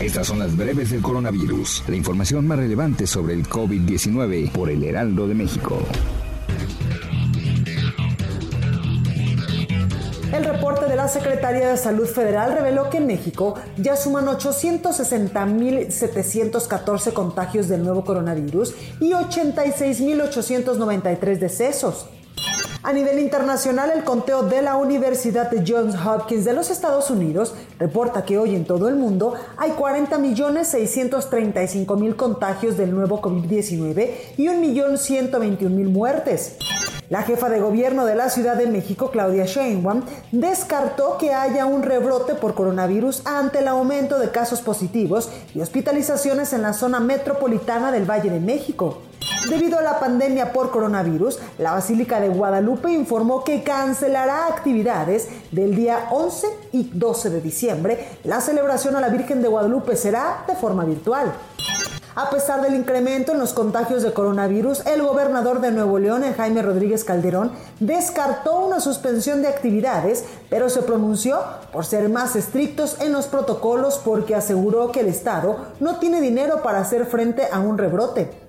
Estas son las breves del coronavirus, la información más relevante sobre el COVID-19 por el Heraldo de México. El reporte de la Secretaría de Salud Federal reveló que en México ya suman 860.714 contagios del nuevo coronavirus y 86.893 decesos. A nivel internacional, el conteo de la Universidad de Johns Hopkins de los Estados Unidos reporta que hoy en todo el mundo hay 40.635.000 contagios del nuevo COVID-19 y 1.121.000 muertes. La jefa de gobierno de la Ciudad de México, Claudia Sheinbaum, descartó que haya un rebrote por coronavirus ante el aumento de casos positivos y hospitalizaciones en la zona metropolitana del Valle de México. Debido a la pandemia por coronavirus, la Basílica de Guadalupe informó que cancelará actividades del día 11 y 12 de diciembre. La celebración a la Virgen de Guadalupe será de forma virtual. A pesar del incremento en los contagios de coronavirus, el gobernador de Nuevo León, Jaime Rodríguez Calderón, descartó una suspensión de actividades, pero se pronunció por ser más estrictos en los protocolos porque aseguró que el Estado no tiene dinero para hacer frente a un rebrote.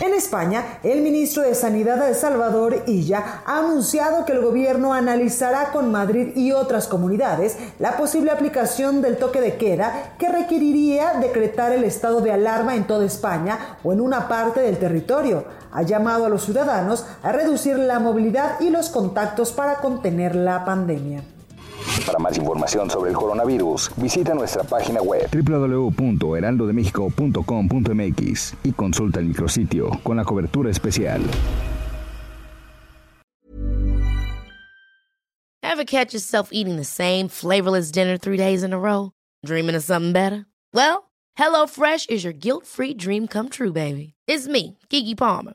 En España, el ministro de Sanidad de Salvador Illa ha anunciado que el gobierno analizará con Madrid y otras comunidades la posible aplicación del toque de queda que requeriría decretar el estado de alarma en toda España o en una parte del territorio. Ha llamado a los ciudadanos a reducir la movilidad y los contactos para contener la pandemia. Para más información sobre el coronavirus, visita nuestra página web www.heraldodemexico.com.mx y consulta el micrositio con la cobertura especial. Ever catch yourself eating the same flavorless dinner three days in a row? Dreaming of something better? Well, HelloFresh is your guilt-free dream come true, baby. It's me, Kiki Palmer.